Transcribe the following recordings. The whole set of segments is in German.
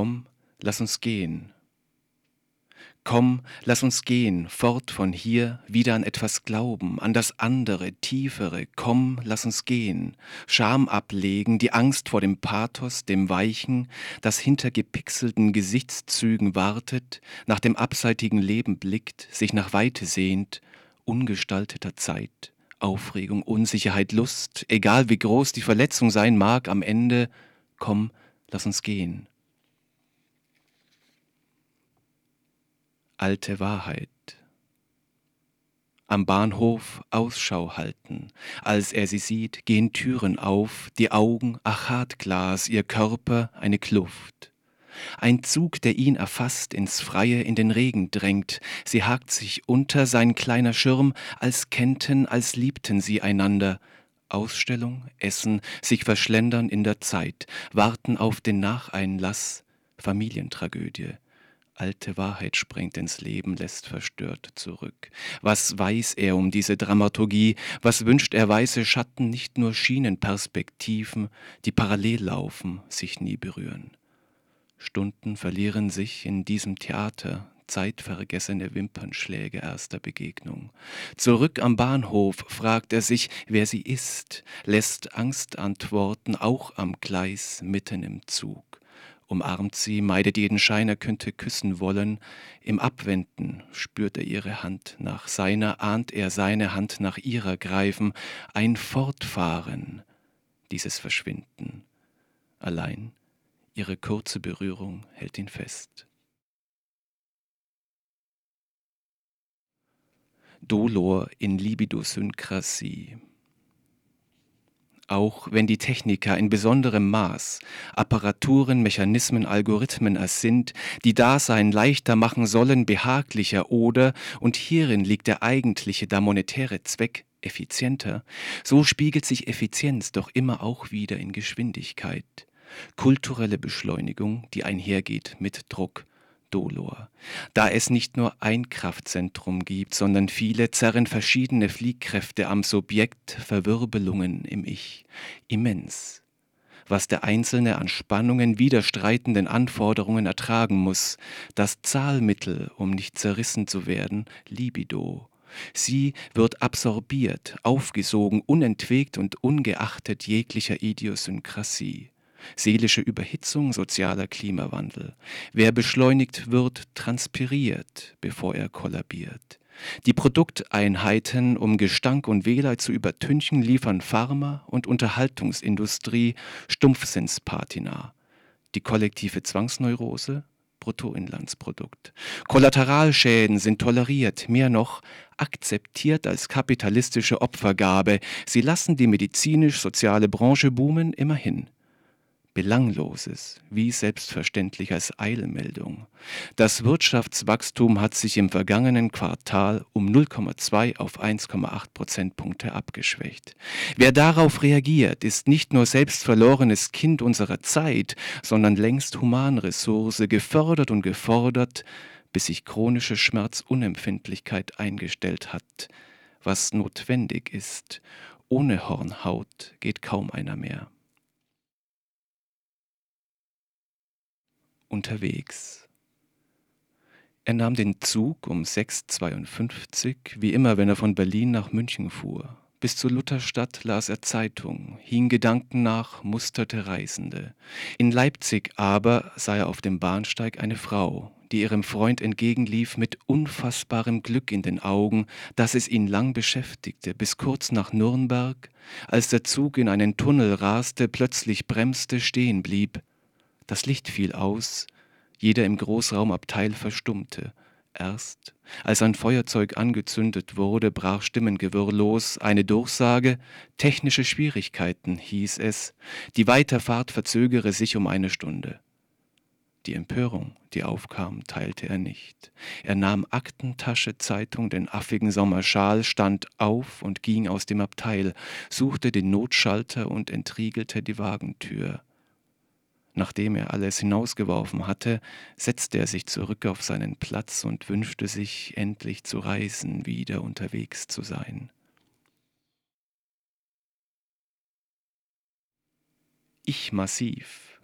Komm, lass uns gehen. Komm, lass uns gehen, fort von hier, wieder an etwas glauben, an das andere, tiefere. Komm, lass uns gehen. Scham ablegen, die Angst vor dem Pathos, dem Weichen, das hinter gepixelten Gesichtszügen wartet, nach dem abseitigen Leben blickt, sich nach Weite sehnt, ungestalteter Zeit, Aufregung, Unsicherheit, Lust, egal wie groß die Verletzung sein mag, am Ende, komm, lass uns gehen. Alte Wahrheit. Am Bahnhof Ausschau halten. Als er sie sieht, gehen Türen auf, die Augen Achatglas, ihr Körper eine Kluft. Ein Zug, der ihn erfasst, ins Freie, in den Regen drängt. Sie hakt sich unter sein kleiner Schirm, als kennten, als liebten sie einander. Ausstellung, Essen, sich verschlendern in der Zeit, warten auf den Nacheinlass, Familientragödie alte Wahrheit sprengt ins Leben, lässt verstört zurück. Was weiß er um diese Dramaturgie? Was wünscht er weiße Schatten, nicht nur Schienenperspektiven, die parallel laufen, sich nie berühren? Stunden verlieren sich in diesem Theater, zeitvergessene Wimpernschläge erster Begegnung. Zurück am Bahnhof fragt er sich, wer sie ist, lässt Angst antworten, auch am Gleis mitten im Zug umarmt sie, meidet jeden Schein, er könnte küssen wollen. Im Abwenden spürt er ihre Hand nach seiner, ahnt er seine Hand nach ihrer greifen, ein Fortfahren, dieses Verschwinden. Allein ihre kurze Berührung hält ihn fest. Dolor in Libidosynkrasie auch wenn die Techniker in besonderem Maß Apparaturen, Mechanismen, Algorithmen ersinnt, die Dasein leichter machen sollen, behaglicher oder, und hierin liegt der eigentliche, der monetäre Zweck, effizienter, so spiegelt sich Effizienz doch immer auch wieder in Geschwindigkeit. Kulturelle Beschleunigung, die einhergeht mit Druck, Dolor. Da es nicht nur ein Kraftzentrum gibt, sondern viele, zerren verschiedene Fliehkräfte am Subjekt Verwirbelungen im Ich. Immens. Was der Einzelne an Spannungen, widerstreitenden Anforderungen ertragen muss, das Zahlmittel, um nicht zerrissen zu werden, Libido. Sie wird absorbiert, aufgesogen, unentwegt und ungeachtet jeglicher Idiosynkrasie seelische Überhitzung, sozialer Klimawandel. Wer beschleunigt wird, transpiriert, bevor er kollabiert. Die Produkteinheiten, um Gestank und Wehleid zu übertünchen, liefern Pharma- und Unterhaltungsindustrie Stumpfsinnspatina. Die kollektive Zwangsneurose Bruttoinlandsprodukt. Kollateralschäden sind toleriert, mehr noch akzeptiert als kapitalistische Opfergabe. Sie lassen die medizinisch-soziale Branche boomen, immerhin. Belangloses, wie selbstverständlich als Eilmeldung. Das Wirtschaftswachstum hat sich im vergangenen Quartal um 0,2 auf 1,8 Prozentpunkte abgeschwächt. Wer darauf reagiert, ist nicht nur selbst verlorenes Kind unserer Zeit, sondern längst Humanressource, gefördert und gefordert, bis sich chronische Schmerzunempfindlichkeit eingestellt hat, was notwendig ist. Ohne Hornhaut geht kaum einer mehr. Unterwegs. Er nahm den Zug um 6.52 Uhr, wie immer, wenn er von Berlin nach München fuhr. Bis zur Lutherstadt las er Zeitung, hing Gedanken nach, musterte Reisende. In Leipzig aber sah er auf dem Bahnsteig eine Frau, die ihrem Freund entgegenlief mit unfassbarem Glück in den Augen, dass es ihn lang beschäftigte, bis kurz nach Nürnberg, als der Zug in einen Tunnel raste, plötzlich bremste, stehen blieb. Das Licht fiel aus, jeder im Großraumabteil verstummte. Erst, als ein Feuerzeug angezündet wurde, brach Stimmengewirr los, eine Durchsage, technische Schwierigkeiten hieß es, die Weiterfahrt verzögere sich um eine Stunde. Die Empörung, die aufkam, teilte er nicht. Er nahm Aktentasche, Zeitung, den affigen Sommerschal, stand auf und ging aus dem Abteil, suchte den Notschalter und entriegelte die Wagentür. Nachdem er alles hinausgeworfen hatte, setzte er sich zurück auf seinen Platz und wünschte sich, endlich zu reisen, wieder unterwegs zu sein. Ich massiv.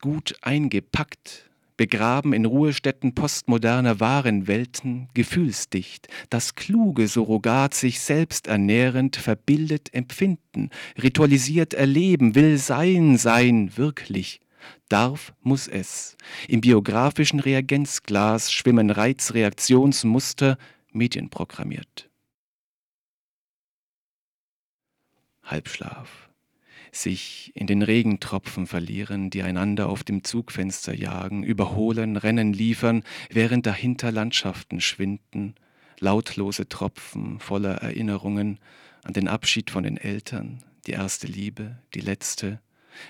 gut eingepackt, begraben in Ruhestätten postmoderner Warenwelten, gefühlsdicht, das kluge Surrogat sich selbst ernährend, verbildet Empfinden, ritualisiert Erleben, will sein, sein, wirklich. Darf, muss es. Im biografischen Reagenzglas schwimmen Reizreaktionsmuster, medienprogrammiert. Halbschlaf sich in den Regentropfen verlieren, die einander auf dem Zugfenster jagen, überholen, Rennen liefern, während dahinter Landschaften schwinden, lautlose Tropfen voller Erinnerungen an den Abschied von den Eltern, die erste Liebe, die letzte,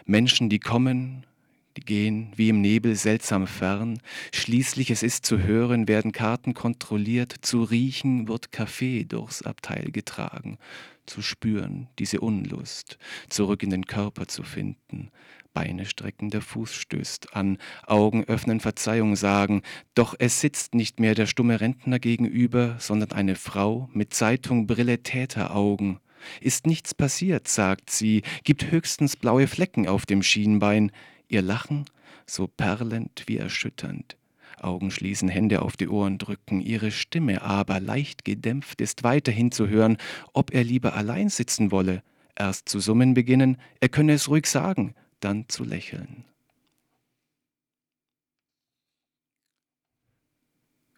Menschen, die kommen, gehen wie im Nebel seltsam fern, schließlich es ist zu hören, werden Karten kontrolliert, zu riechen wird Kaffee durchs Abteil getragen, zu spüren, diese Unlust, zurück in den Körper zu finden, Beine strecken, der Fuß stößt an, Augen öffnen, Verzeihung sagen, doch es sitzt nicht mehr der stumme Rentner gegenüber, sondern eine Frau mit Zeitung, Brille, Täteraugen. Ist nichts passiert, sagt sie, gibt höchstens blaue Flecken auf dem Schienbein, ihr Lachen so perlend wie erschütternd. Augen schließen, Hände auf die Ohren drücken, ihre Stimme aber leicht gedämpft ist weiterhin zu hören, ob er lieber allein sitzen wolle, erst zu summen beginnen, er könne es ruhig sagen, dann zu lächeln.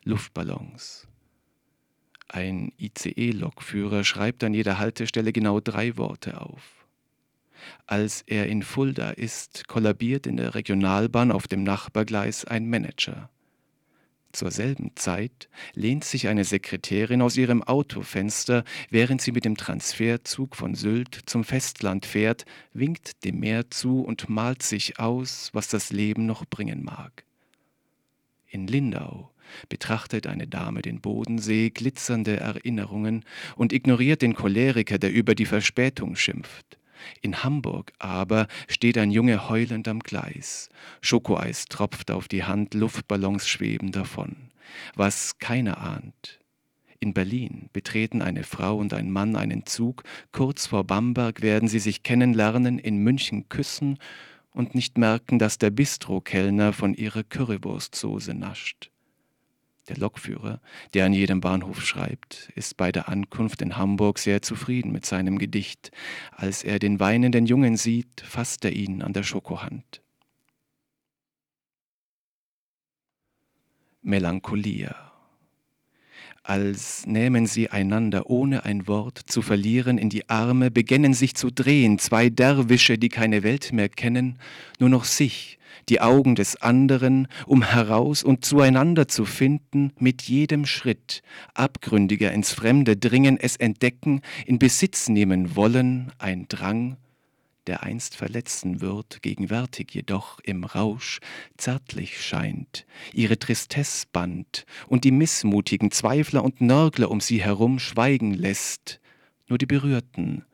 Luftballons. Ein ICE-Lokführer schreibt an jeder Haltestelle genau drei Worte auf. Als er in Fulda ist, kollabiert in der Regionalbahn auf dem Nachbargleis ein Manager. Zur selben Zeit lehnt sich eine Sekretärin aus ihrem Autofenster, während sie mit dem Transferzug von Sylt zum Festland fährt, winkt dem Meer zu und malt sich aus, was das Leben noch bringen mag. In Lindau betrachtet eine Dame den Bodensee, glitzernde Erinnerungen und ignoriert den Choleriker, der über die Verspätung schimpft. In Hamburg aber steht ein Junge heulend am Gleis. Schokoeis tropft auf die Hand, Luftballons schweben davon. Was keiner ahnt. In Berlin betreten eine Frau und ein Mann einen Zug, kurz vor Bamberg werden sie sich kennenlernen, in München küssen und nicht merken, dass der Bistro-Kellner von ihrer Currywurstsoße nascht. Der Lokführer, der an jedem Bahnhof schreibt, ist bei der Ankunft in Hamburg sehr zufrieden mit seinem Gedicht. Als er den weinenden Jungen sieht, fasst er ihn an der Schokohand. Melancholia als nähmen sie einander ohne ein Wort zu verlieren in die Arme, beginnen sich zu drehen, zwei Derwische, die keine Welt mehr kennen, nur noch sich, die Augen des anderen, um heraus und zueinander zu finden, mit jedem Schritt, abgründiger ins Fremde dringen, es entdecken, in Besitz nehmen wollen, ein Drang, der einst verletzen wird, gegenwärtig jedoch im Rausch zärtlich scheint, ihre Tristesse band und die missmutigen Zweifler und Nörgler um sie herum schweigen lässt, nur die Berührten,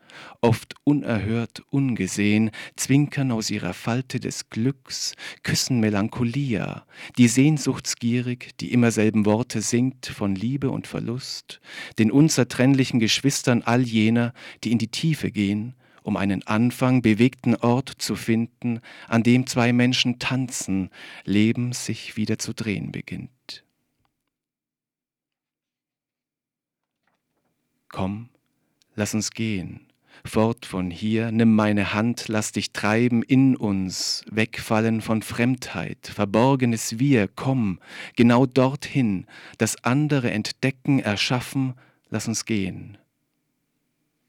oft unerhört, ungesehen, zwinkern aus ihrer Falte des Glücks, küssen Melancholia, die sehnsuchtsgierig die immer selben Worte singt von Liebe und Verlust, den unzertrennlichen Geschwistern all jener, die in die Tiefe gehen, um einen Anfang bewegten Ort zu finden, an dem zwei Menschen tanzen, Leben sich wieder zu drehen beginnt. Komm, lass uns gehen, fort von hier, nimm meine Hand, lass dich treiben in uns, wegfallen von Fremdheit, verborgenes Wir, komm, genau dorthin, das andere entdecken, erschaffen, lass uns gehen.